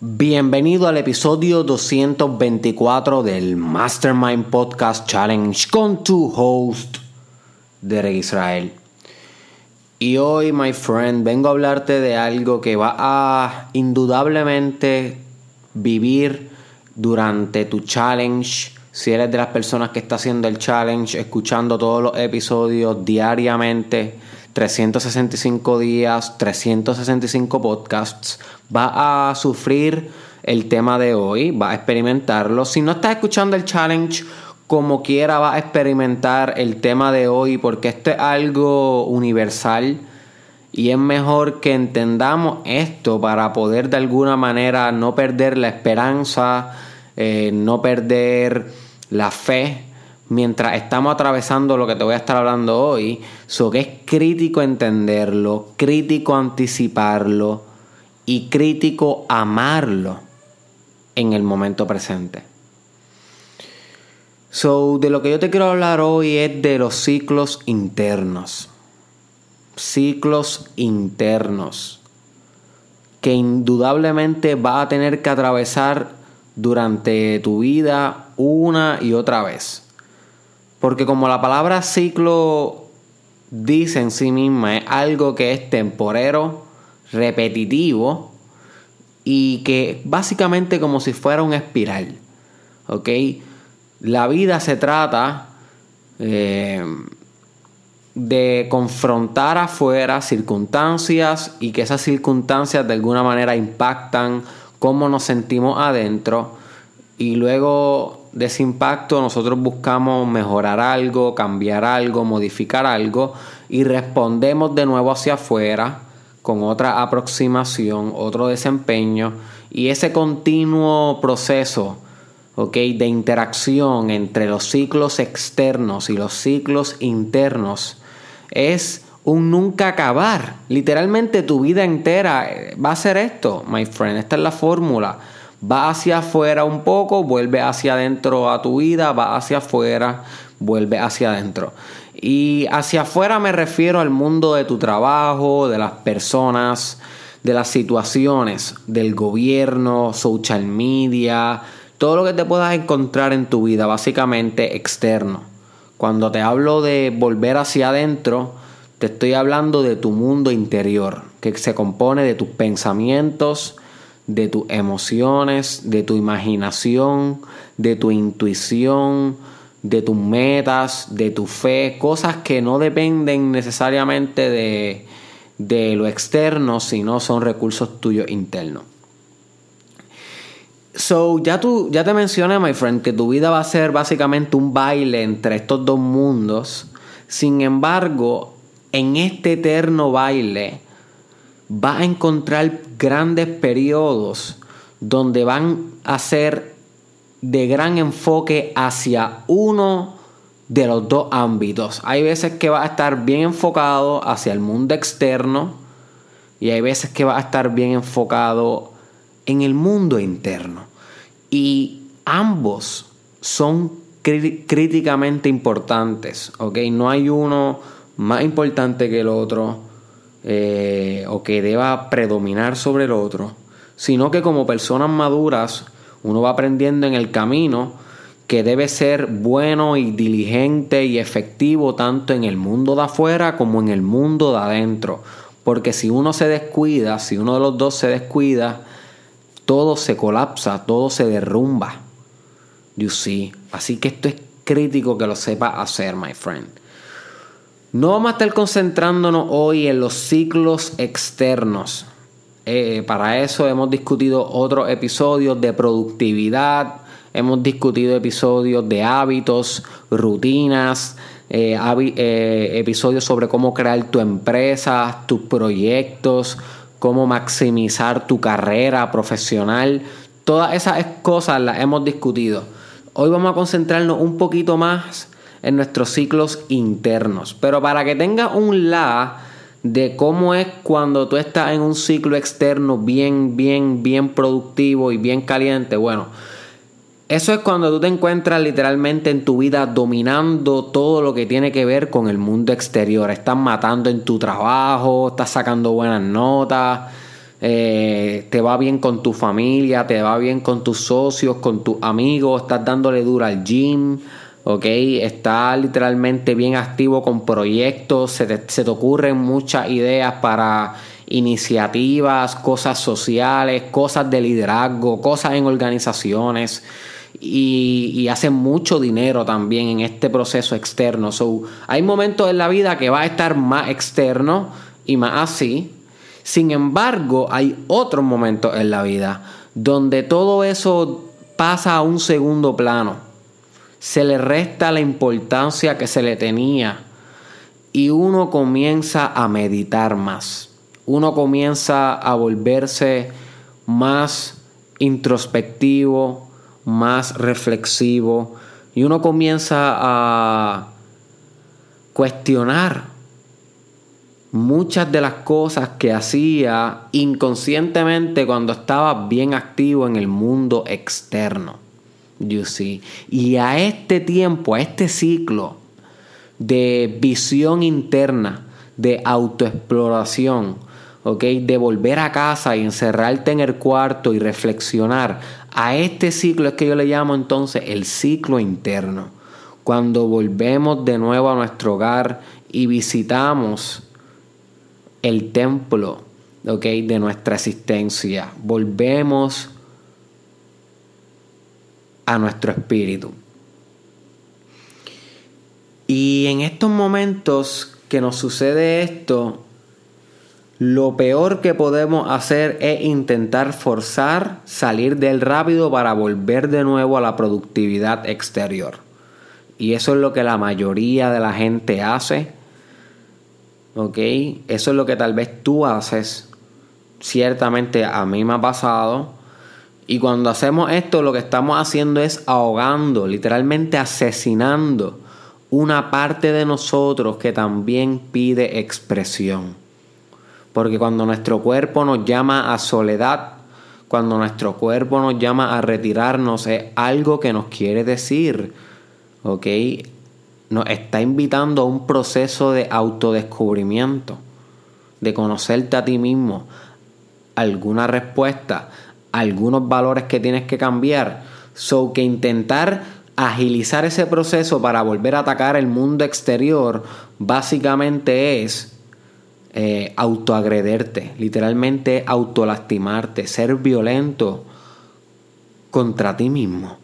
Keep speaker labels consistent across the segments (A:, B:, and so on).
A: Bienvenido al episodio 224 del Mastermind Podcast Challenge con tu host, Derek Israel. Y hoy, my friend, vengo a hablarte de algo que va a indudablemente vivir durante tu challenge. Si eres de las personas que está haciendo el challenge, escuchando todos los episodios diariamente, 365 días, 365 podcasts, va a sufrir el tema de hoy, va a experimentarlo. Si no estás escuchando el challenge, como quiera va a experimentar el tema de hoy porque esto es algo universal y es mejor que entendamos esto para poder de alguna manera no perder la esperanza, eh, no perder la fe mientras estamos atravesando lo que te voy a estar hablando hoy. So que es crítico entenderlo, crítico anticiparlo y crítico amarlo en el momento presente. So, de lo que yo te quiero hablar hoy es de los ciclos internos. Ciclos internos que indudablemente vas a tener que atravesar durante tu vida una y otra vez. Porque como la palabra ciclo dice en sí misma, es algo que es temporero, repetitivo y que básicamente como si fuera un espiral. ¿Ok? La vida se trata eh, de confrontar afuera circunstancias y que esas circunstancias de alguna manera impactan cómo nos sentimos adentro y luego de ese impacto nosotros buscamos mejorar algo, cambiar algo, modificar algo y respondemos de nuevo hacia afuera con otra aproximación, otro desempeño y ese continuo proceso de interacción entre los ciclos externos y los ciclos internos es un nunca acabar. Literalmente tu vida entera eh, va a ser esto, my friend. Esta es la fórmula. Va hacia afuera un poco, vuelve hacia adentro a tu vida, va hacia afuera, vuelve hacia adentro. Y hacia afuera me refiero al mundo de tu trabajo, de las personas, de las situaciones, del gobierno, social media, todo lo que te puedas encontrar en tu vida, básicamente externo. Cuando te hablo de volver hacia adentro, te estoy hablando de tu mundo interior, que se compone de tus pensamientos, de tus emociones, de tu imaginación, de tu intuición, de tus metas, de tu fe, cosas que no dependen necesariamente de, de lo externo, sino son recursos tuyos internos. So, ya tú, ya te mencioné, my friend, que tu vida va a ser básicamente un baile entre estos dos mundos. Sin embargo, en este eterno baile, vas a encontrar grandes periodos donde van a ser de gran enfoque hacia uno de los dos ámbitos. Hay veces que va a estar bien enfocado hacia el mundo externo y hay veces que va a estar bien enfocado en el mundo interno. Y ambos son críticamente importantes, ¿ok? No hay uno más importante que el otro eh, o que deba predominar sobre el otro, sino que como personas maduras uno va aprendiendo en el camino que debe ser bueno y diligente y efectivo tanto en el mundo de afuera como en el mundo de adentro. Porque si uno se descuida, si uno de los dos se descuida, todo se colapsa, todo se derrumba. You see. Así que esto es crítico que lo sepa hacer, my friend. No vamos a estar concentrándonos hoy en los ciclos externos. Eh, para eso hemos discutido otros episodios de productividad, hemos discutido episodios de hábitos, rutinas, eh, eh, episodios sobre cómo crear tu empresa, tus proyectos, cómo maximizar tu carrera profesional. Todas esas cosas las hemos discutido. Hoy vamos a concentrarnos un poquito más en nuestros ciclos internos. Pero para que tengas un la de cómo es cuando tú estás en un ciclo externo bien, bien, bien productivo y bien caliente, bueno, eso es cuando tú te encuentras literalmente en tu vida dominando todo lo que tiene que ver con el mundo exterior. Estás matando en tu trabajo, estás sacando buenas notas, eh, te va bien con tu familia, te va bien con tus socios, con tus amigos, estás dándole duro al gym, ¿ok? Estás literalmente bien activo con proyectos, se te, ocurren muchas ideas para iniciativas, cosas sociales, cosas de liderazgo, cosas en organizaciones y, y hacen mucho dinero también en este proceso externo. So, hay momentos en la vida que va a estar más externo y más así. Sin embargo, hay otros momentos en la vida donde todo eso pasa a un segundo plano. Se le resta la importancia que se le tenía y uno comienza a meditar más. Uno comienza a volverse más introspectivo, más reflexivo y uno comienza a cuestionar muchas de las cosas que hacía inconscientemente cuando estaba bien activo en el mundo externo. You see. Y a este tiempo, a este ciclo de visión interna, de autoexploración, de volver a casa y encerrarte en el cuarto y reflexionar. A este ciclo es que yo le llamo entonces el ciclo interno. Cuando volvemos de nuevo a nuestro hogar y visitamos el templo de nuestra existencia. Volvemos a nuestro espíritu. Y en estos momentos que nos sucede esto, lo peor que podemos hacer es intentar forzar salir del rápido para volver de nuevo a la productividad exterior. Y eso es lo que la mayoría de la gente hace. ¿Ok? Eso es lo que tal vez tú haces. Ciertamente a mí me ha pasado. Y cuando hacemos esto, lo que estamos haciendo es ahogando, literalmente asesinando una parte de nosotros que también pide expresión. Porque cuando nuestro cuerpo nos llama a soledad, cuando nuestro cuerpo nos llama a retirarnos, es algo que nos quiere decir, ¿ok? Nos está invitando a un proceso de autodescubrimiento, de conocerte a ti mismo, alguna respuesta, algunos valores que tienes que cambiar. So que intentar agilizar ese proceso para volver a atacar el mundo exterior básicamente es eh, autoagrederte, literalmente autolastimarte, ser violento contra ti mismo.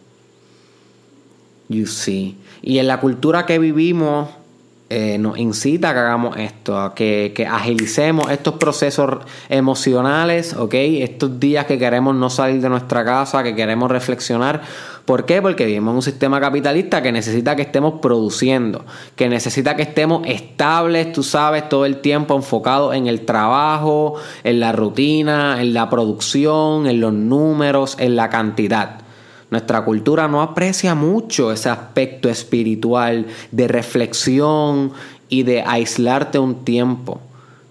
A: You see. Y en la cultura que vivimos eh, nos incita a que hagamos esto, a que, que, agilicemos estos procesos emocionales, ¿ok? Estos días que queremos no salir de nuestra casa, que queremos reflexionar ¿Por qué? Porque vivimos en un sistema capitalista que necesita que estemos produciendo, que necesita que estemos estables, tú sabes, todo el tiempo enfocados en el trabajo, en la rutina, en la producción, en los números, en la cantidad. Nuestra cultura no aprecia mucho ese aspecto espiritual de reflexión y de aislarte un tiempo.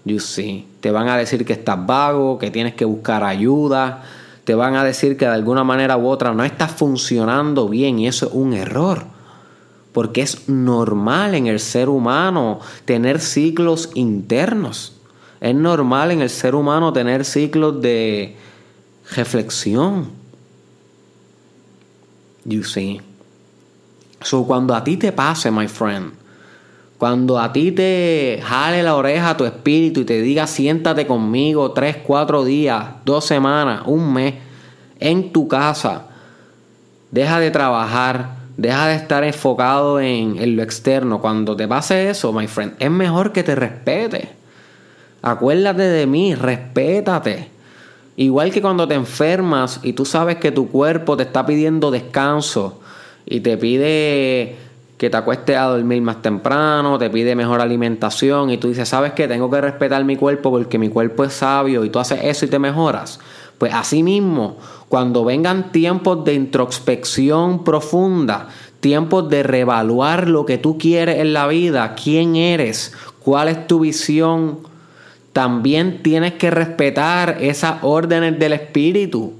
A: You see. Te van a decir que estás vago, que tienes que buscar ayuda te van a decir que de alguna manera u otra no está funcionando bien y eso es un error. Porque es normal en el ser humano tener ciclos internos. Es normal en el ser humano tener ciclos de reflexión. You see. So cuando a ti te pase, my friend, cuando a ti te jale la oreja a tu espíritu y te diga siéntate conmigo tres, cuatro días, dos semanas, un mes, en tu casa, deja de trabajar, deja de estar enfocado en, en lo externo. Cuando te pase eso, my friend, es mejor que te respete. Acuérdate de mí, respétate. Igual que cuando te enfermas y tú sabes que tu cuerpo te está pidiendo descanso y te pide que te acuestes a dormir más temprano, te pide mejor alimentación y tú dices, ¿sabes qué? Tengo que respetar mi cuerpo porque mi cuerpo es sabio y tú haces eso y te mejoras. Pues así mismo, cuando vengan tiempos de introspección profunda, tiempos de reevaluar lo que tú quieres en la vida, quién eres, cuál es tu visión, también tienes que respetar esas órdenes del espíritu.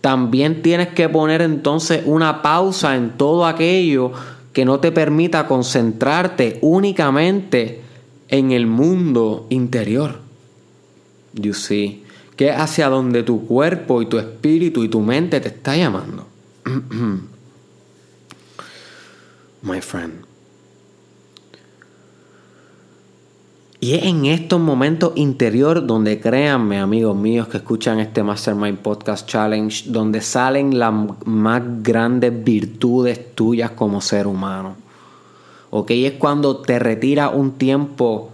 A: También tienes que poner entonces una pausa en todo aquello que no te permita concentrarte únicamente en el mundo interior. You see que es hacia donde tu cuerpo y tu espíritu y tu mente te está llamando. My friend. Y es en estos momentos interior donde créanme, amigos míos que escuchan este Mastermind Podcast Challenge, donde salen las más grandes virtudes tuyas como ser humano. ¿Ok? Es cuando te retira un tiempo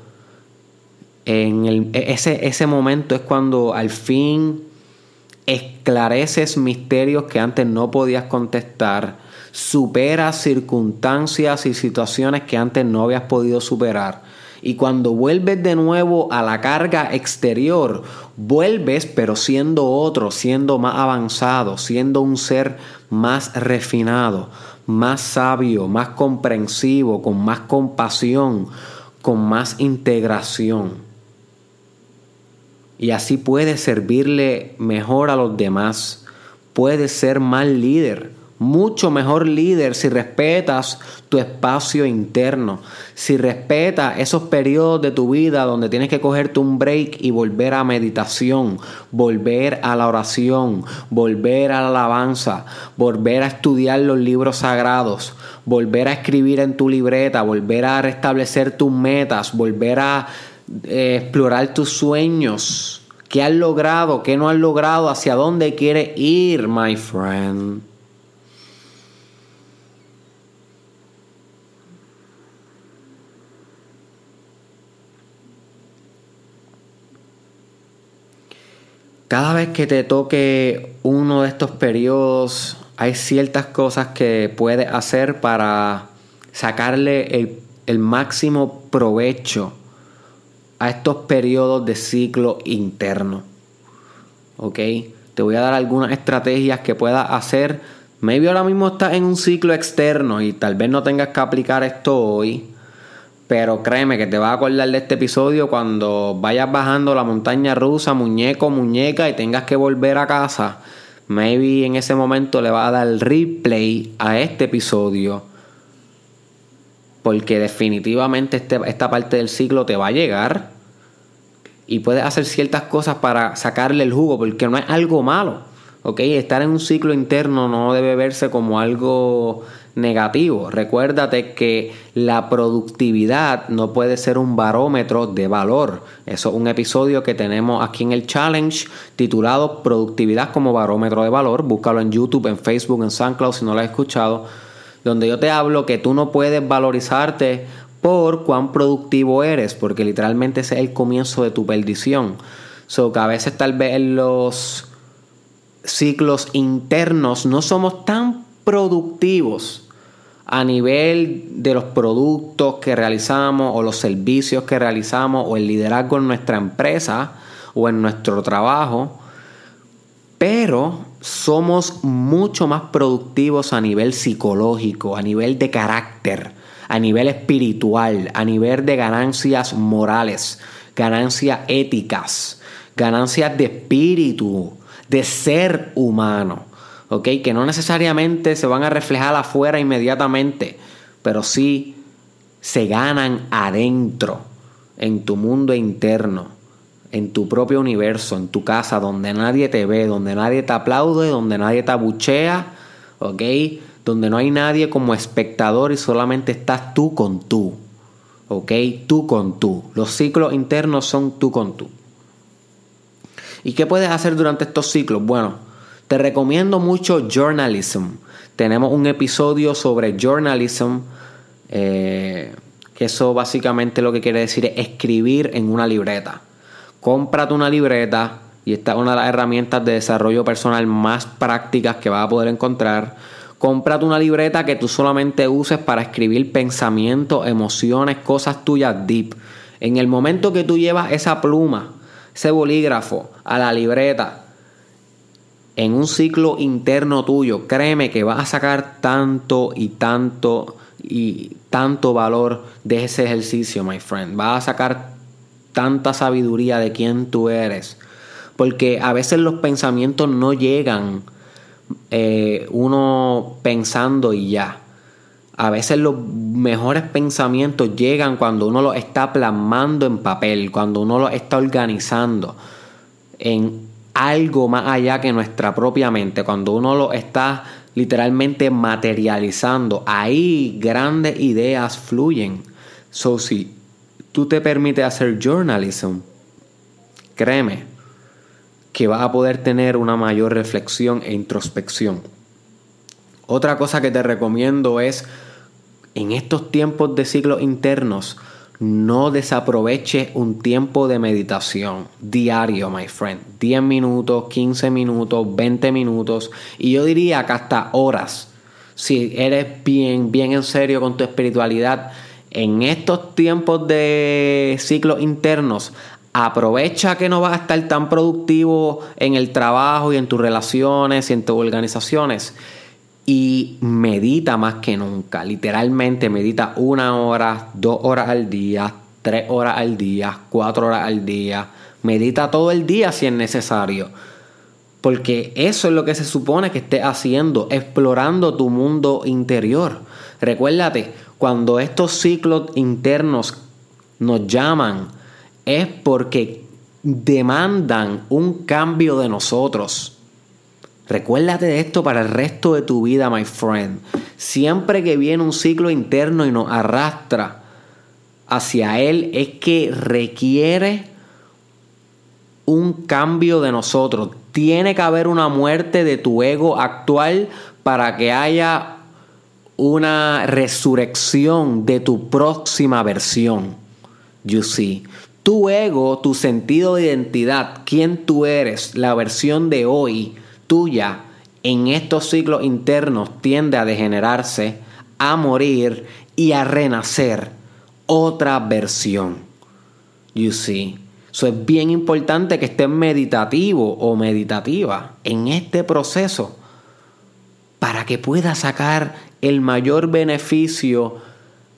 A: en el, ese, ese momento es cuando al fin esclareces misterios que antes no podías contestar, superas circunstancias y situaciones que antes no habías podido superar. Y cuando vuelves de nuevo a la carga exterior, vuelves pero siendo otro, siendo más avanzado, siendo un ser más refinado, más sabio, más comprensivo, con más compasión, con más integración y así puedes servirle mejor a los demás. Puedes ser más líder, mucho mejor líder si respetas tu espacio interno, si respetas esos periodos de tu vida donde tienes que cogerte un break y volver a meditación, volver a la oración, volver a la alabanza, volver a estudiar los libros sagrados, volver a escribir en tu libreta, volver a restablecer tus metas, volver a eh, explorar tus sueños. ¿Qué has logrado? ¿Qué no has logrado? ¿Hacia dónde quieres ir, my friend? Cada vez que te toque uno de estos periodos, hay ciertas cosas que puedes hacer para sacarle el, máximo provecho a estos periodos de ciclo interno. ¿Ok? Te voy a dar algunas estrategias que puedas hacer. Maybe ahora mismo estás en un ciclo externo y tal vez no tengas que aplicar esto hoy. Pero créeme que te vas a acordar de este episodio cuando vayas bajando la montaña rusa, muñeco, muñeca, y tengas que volver a casa. Maybe en ese momento le vas a dar replay a este episodio. Porque definitivamente este, esta parte del ciclo te va a llegar y puedes hacer ciertas cosas para sacarle el jugo, porque no es algo malo. ¿ok? Estar en un ciclo interno no debe verse como algo negativo. Recuérdate que la productividad no puede ser un barómetro de valor. Eso es un episodio que tenemos aquí en el challenge titulado Productividad como barómetro de valor. Búscalo en YouTube, en Facebook, en SoundCloud si no lo has escuchado. Donde yo te hablo que tú no puedes valorizarte por cuán productivo eres, porque literalmente ese es el comienzo de tu perdición. So que a veces tal vez en los ciclos internos no somos tan productivos a nivel de los productos que realizamos o los servicios que realizamos o el liderazgo en nuestra empresa o en nuestro trabajo, pero somos mucho más productivos a nivel psicológico, a nivel de carácter a nivel espiritual, a nivel de ganancias morales, ganancias éticas, ganancias de espíritu, de ser humano. Que no necesariamente se van a reflejar afuera inmediatamente, pero sí se ganan adentro, en tu mundo interno, en tu propio universo, en tu casa, donde nadie te ve, donde nadie te aplaude, donde nadie te abuchea, ¿ok? donde no hay nadie como espectador y solamente estás tú con tú. ¿Ok? Tú con tú. Los ciclos internos son tú con tú. ¿Y qué puedes hacer durante estos ciclos? Bueno, te recomiendo mucho journalism. Tenemos un episodio sobre journalism, eh, que eso básicamente lo que quiere decir es escribir en una libreta. Cómprate una libreta y esta es una de las herramientas de desarrollo personal más prácticas que vas a poder encontrar Cómprate una libreta que tú solamente uses para escribir pensamientos, emociones, cosas tuyas deep. En el momento que tú llevas esa pluma, ese bolígrafo a la libreta, en un ciclo interno tuyo, créeme que vas a sacar tanto y tanto y tanto valor de ese ejercicio, my friend. Vas a sacar tanta sabiduría de quién tú eres. Porque a veces los pensamientos no llegan eh, uno pensando y ya. A veces los mejores pensamientos llegan cuando uno los está plasmando en papel, cuando uno los está organizando en algo más allá que nuestra propia mente. Cuando uno lo está literalmente materializando, ahí grandes ideas fluyen. So, si tú te permites hacer journalism, créeme que vas a poder tener una mayor reflexión e introspección. Otra cosa que te recomiendo es, en estos tiempos de ciclos internos, no desaproveche un tiempo de meditación diario, my friend. 10 minutos, 15 minutos, 20 minutos y yo diría que hasta horas. Si eres bien, bien en serio con tu espiritualidad, en estos tiempos de ciclos internos, aprovecha que no vas a estar tan productivo en el trabajo y en tus relaciones y en tus organizaciones y medita más que nunca. Literalmente medita una hora, dos horas al día, tres horas al día, cuatro horas al día. Medita todo el día si es necesario. Porque eso es lo que se supone que estés haciendo, explorando tu mundo interior. Recuérdate, cuando estos ciclos internos nos llaman, es porque demandan un cambio de nosotros. Recuérdate de esto para el resto de tu vida, my friend. Siempre que viene un ciclo interno y nos arrastra hacia él, es que requiere un cambio de nosotros. Tiene que haber una muerte de tu ego actual para que haya una resurrección de tu próxima versión. You see. Tu ego, tu sentido de identidad, quién tú eres, la versión de hoy, tuya en estos ciclos internos tiende a degenerarse, a morir y a renacer otra versión. You see. Eso es bien importante que estés meditativo o meditativa en este proceso para que puedas sacar el mayor beneficio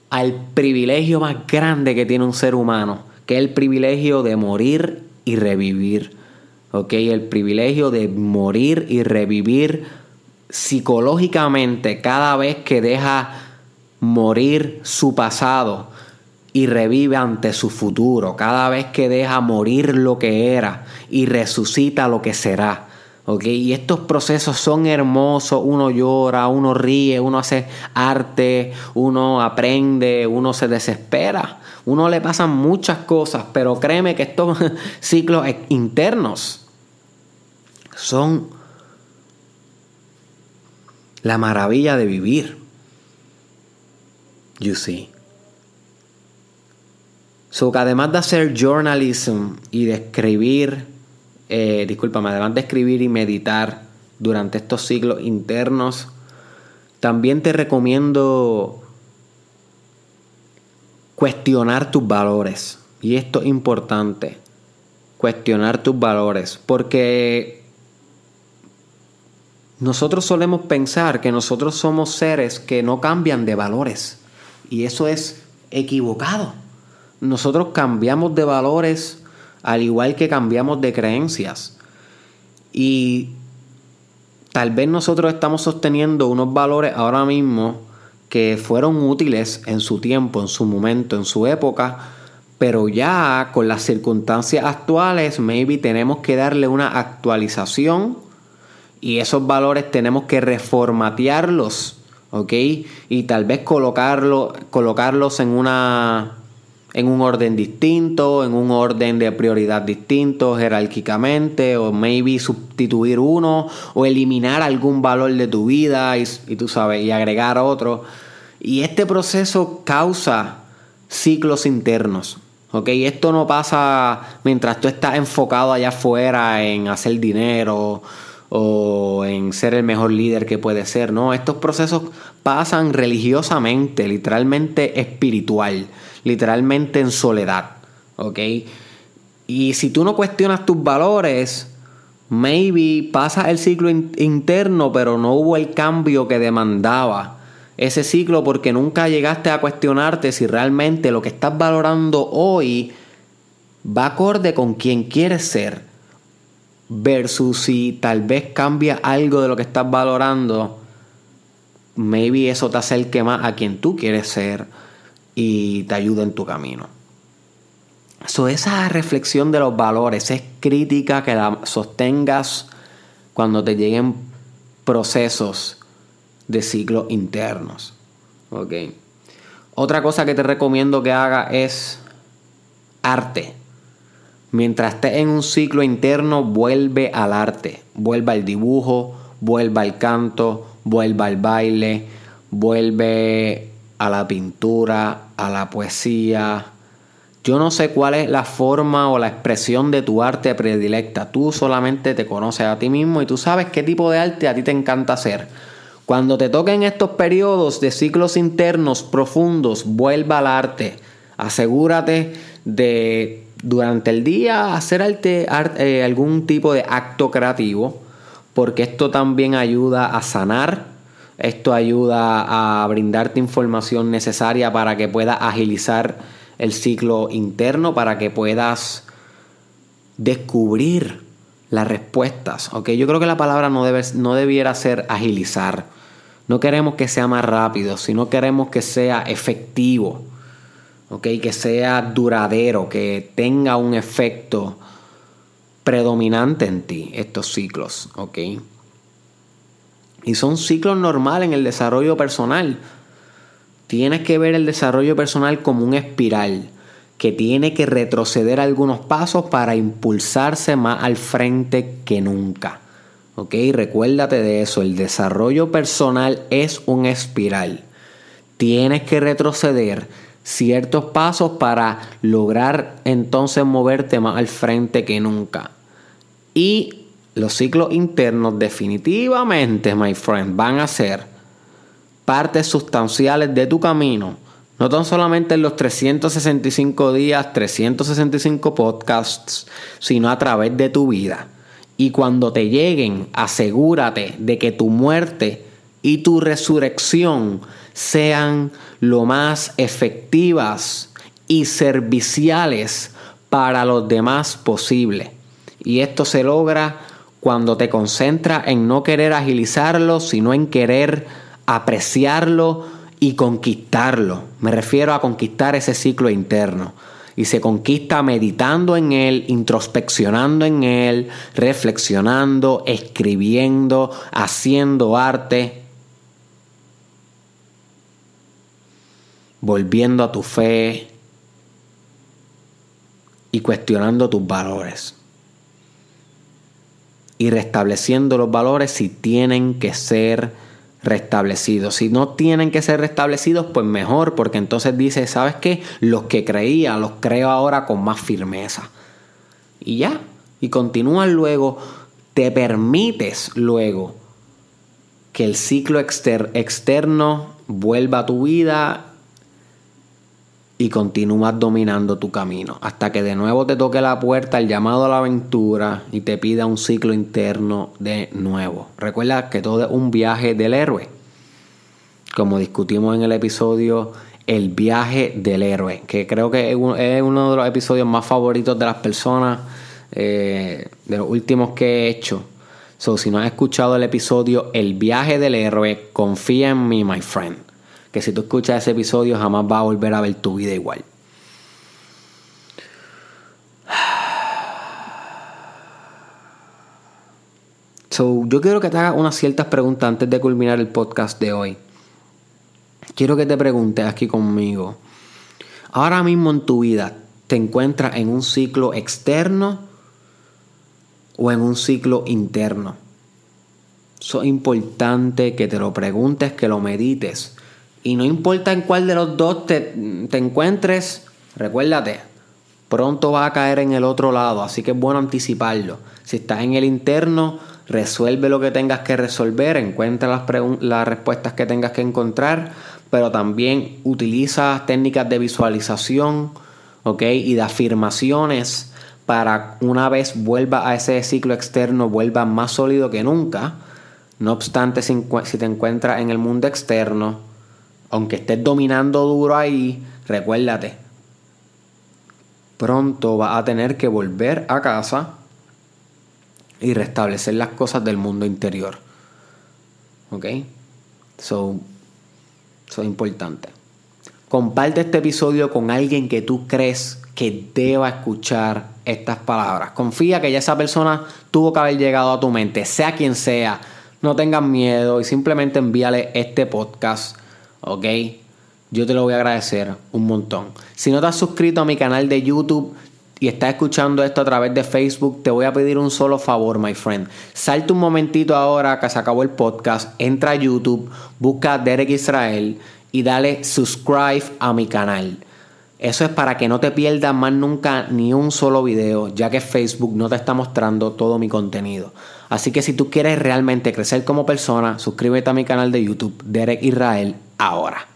A: al privilegio más grande que tiene un ser humano, que es el privilegio de morir y revivir. El privilegio de morir y revivir psicológicamente cada vez que deja morir su pasado y revive ante su futuro, cada vez que deja morir lo que era y resucita lo que será. Y estos procesos son hermosos, uno llora, uno ríe, uno hace arte, uno aprende, uno se desespera, uno le pasan muchas cosas, pero créeme que estos ciclos internos son la maravilla de vivir. You see. So que además de hacer journalism y de escribir, eh, discúlpame, además de escribir y meditar durante estos siglos internos, también te recomiendo cuestionar tus valores. Y esto es importante, cuestionar tus valores, porque nosotros solemos pensar que nosotros somos seres que no cambian de valores y eso es equivocado. Nosotros cambiamos de valores al igual que cambiamos de creencias. Y tal vez nosotros estamos sosteniendo unos valores ahora mismo que fueron útiles en su tiempo, en su momento, en su época, pero ya con las circunstancias actuales, maybe tenemos que darle una actualización y esos valores tenemos que reformatearlos, ¿ok? Y tal vez colocarlo, colocarlos en una en un orden distinto, en un orden de prioridad distinto, jerárquicamente, o maybe sustituir uno, o eliminar algún valor de tu vida y, y tú sabes, y agregar otro. Y este proceso causa ciclos internos. ¿ok? Esto no pasa mientras tú estás enfocado allá afuera en hacer dinero o en ser el mejor líder que puede ser, ¿no? Estos procesos pasan religiosamente, literalmente espiritual, literalmente en soledad, ¿ok? Y si tú no cuestionas tus valores, maybe pasa el ciclo interno, pero no hubo el cambio que demandaba ese ciclo porque nunca llegaste a cuestionarte si realmente lo que estás valorando hoy va acorde con quien quieres ser versus si tal vez cambia algo de lo que estás valorando, maybe eso te acerque más a quien tú quieres ser y te ayuda en tu camino. So, esa reflexión de los valores es crítica que la sostengas cuando te lleguen procesos de ciclos internos. Otra cosa que te recomiendo que haga es arte. Mientras estés en un ciclo interno, vuelve al arte. Vuelve al dibujo, vuelve al canto, vuelve al baile, vuelve a la pintura, a la poesía. Yo no sé cuál es la forma o la expresión de tu arte predilecta. Tú solamente te conoces a ti mismo y tú sabes qué tipo de arte a ti te encanta hacer. Cuando te toquen estos periodos de ciclos internos profundos, vuelva al arte. Asegúrate de durante el día hacer arte, eh, algún tipo de acto creativo, porque esto también ayuda a sanar, esto ayuda a brindarte información necesaria para que puedas agilizar el ciclo interno, para que puedas descubrir las respuestas. ¿ok? Yo creo que la palabra no, debe, no debiera ser agilizar. No queremos que sea más rápido, sino queremos que sea efectivo. ¿Ok? Que sea duradero, que tenga un efecto predominante en ti, estos ciclos. ¿ok? Y son ciclos normales en el desarrollo personal. Tienes que ver el desarrollo personal como un espiral que tiene que retroceder algunos pasos para impulsarse más al frente que nunca. ¿Ok? Recuérdate de eso, el desarrollo personal es un espiral. Tienes que retroceder ciertos pasos para lograr entonces moverte más al frente que nunca. Y los ciclos internos definitivamente, my friend, van a ser partes sustanciales de tu camino. No tan solamente en los 365 días, 365 podcasts, sino a través de tu vida. Y cuando te lleguen, asegúrate de que tu muerte y tu resurrección sean lo más efectivas y serviciales para los demás posible. Y esto se logra cuando te concentras en no querer agilizarlo, sino en querer apreciarlo y conquistarlo. Me refiero a conquistar ese ciclo interno y se conquista meditando en él, introspeccionando en él, reflexionando, escribiendo, haciendo arte, volviendo a tu fe y cuestionando tus valores. Y restableciendo los valores si tienen que ser restablecidos. Si no tienen que ser restablecidos, pues mejor, porque entonces dice, ¿sabes qué? Los que creía, los creo ahora con más firmeza. Y ya, y continúan luego, te permites luego que el ciclo externo vuelva a tu vida y continúas dominando tu camino hasta que de nuevo te toque la puerta el llamado a la aventura y te pida un ciclo interno de nuevo. Recuerda que todo es un viaje del héroe. Como discutimos en el episodio El viaje del héroe, que creo que es uno de los episodios más favoritos de las personas, eh, de los últimos que he hecho. So, si no has escuchado el episodio El viaje del héroe, confía en mí, my friend que si tú escuchas ese episodio jamás vas a volver a ver tu vida igual. So, yo quiero que te hagas unas ciertas preguntas antes de culminar el podcast de hoy. Quiero que te preguntes aquí conmigo. Ahora mismo en tu vida, ¿te encuentras en un ciclo externo o en un ciclo interno? Eso es importante que te lo preguntes, que lo medites. Y no importa en cuál de los dos te, encuentres, recuérdate, pronto va a caer en el otro lado, así que es bueno anticiparlo. Si estás en el interno, resuelve lo que tengas que resolver, encuentra las, las respuestas que tengas que encontrar, pero también utiliza técnicas de visualización y de afirmaciones para una vez vuelva a ese ciclo externo, vuelva más sólido que nunca. No obstante, si te encuentras en el mundo externo, aunque estés dominando duro ahí, recuérdate, pronto vas a tener que volver a casa y restablecer las cosas del mundo interior. ¿Ok? Eso es importante. comparte este episodio con alguien que tú crees que deba escuchar estas palabras. Confía que ya esa persona tuvo que haber llegado a tu mente, sea quien sea. No tengas miedo y simplemente envíale este podcast, ¿ok? Yo te lo voy a agradecer un montón. Si no te has suscrito a mi canal de YouTube, y estás escuchando esto a través de Facebook, te voy a pedir un solo favor, my friend. Salte un momentito ahora que se acabó el podcast, entra a YouTube, busca Derek Israel y dale subscribe a mi canal. Eso es para que no te pierdas más nunca ni un solo video, ya que Facebook no te está mostrando todo mi contenido. Así que si tú quieres realmente crecer como persona, suscríbete a mi canal de YouTube, Derek Israel, ahora.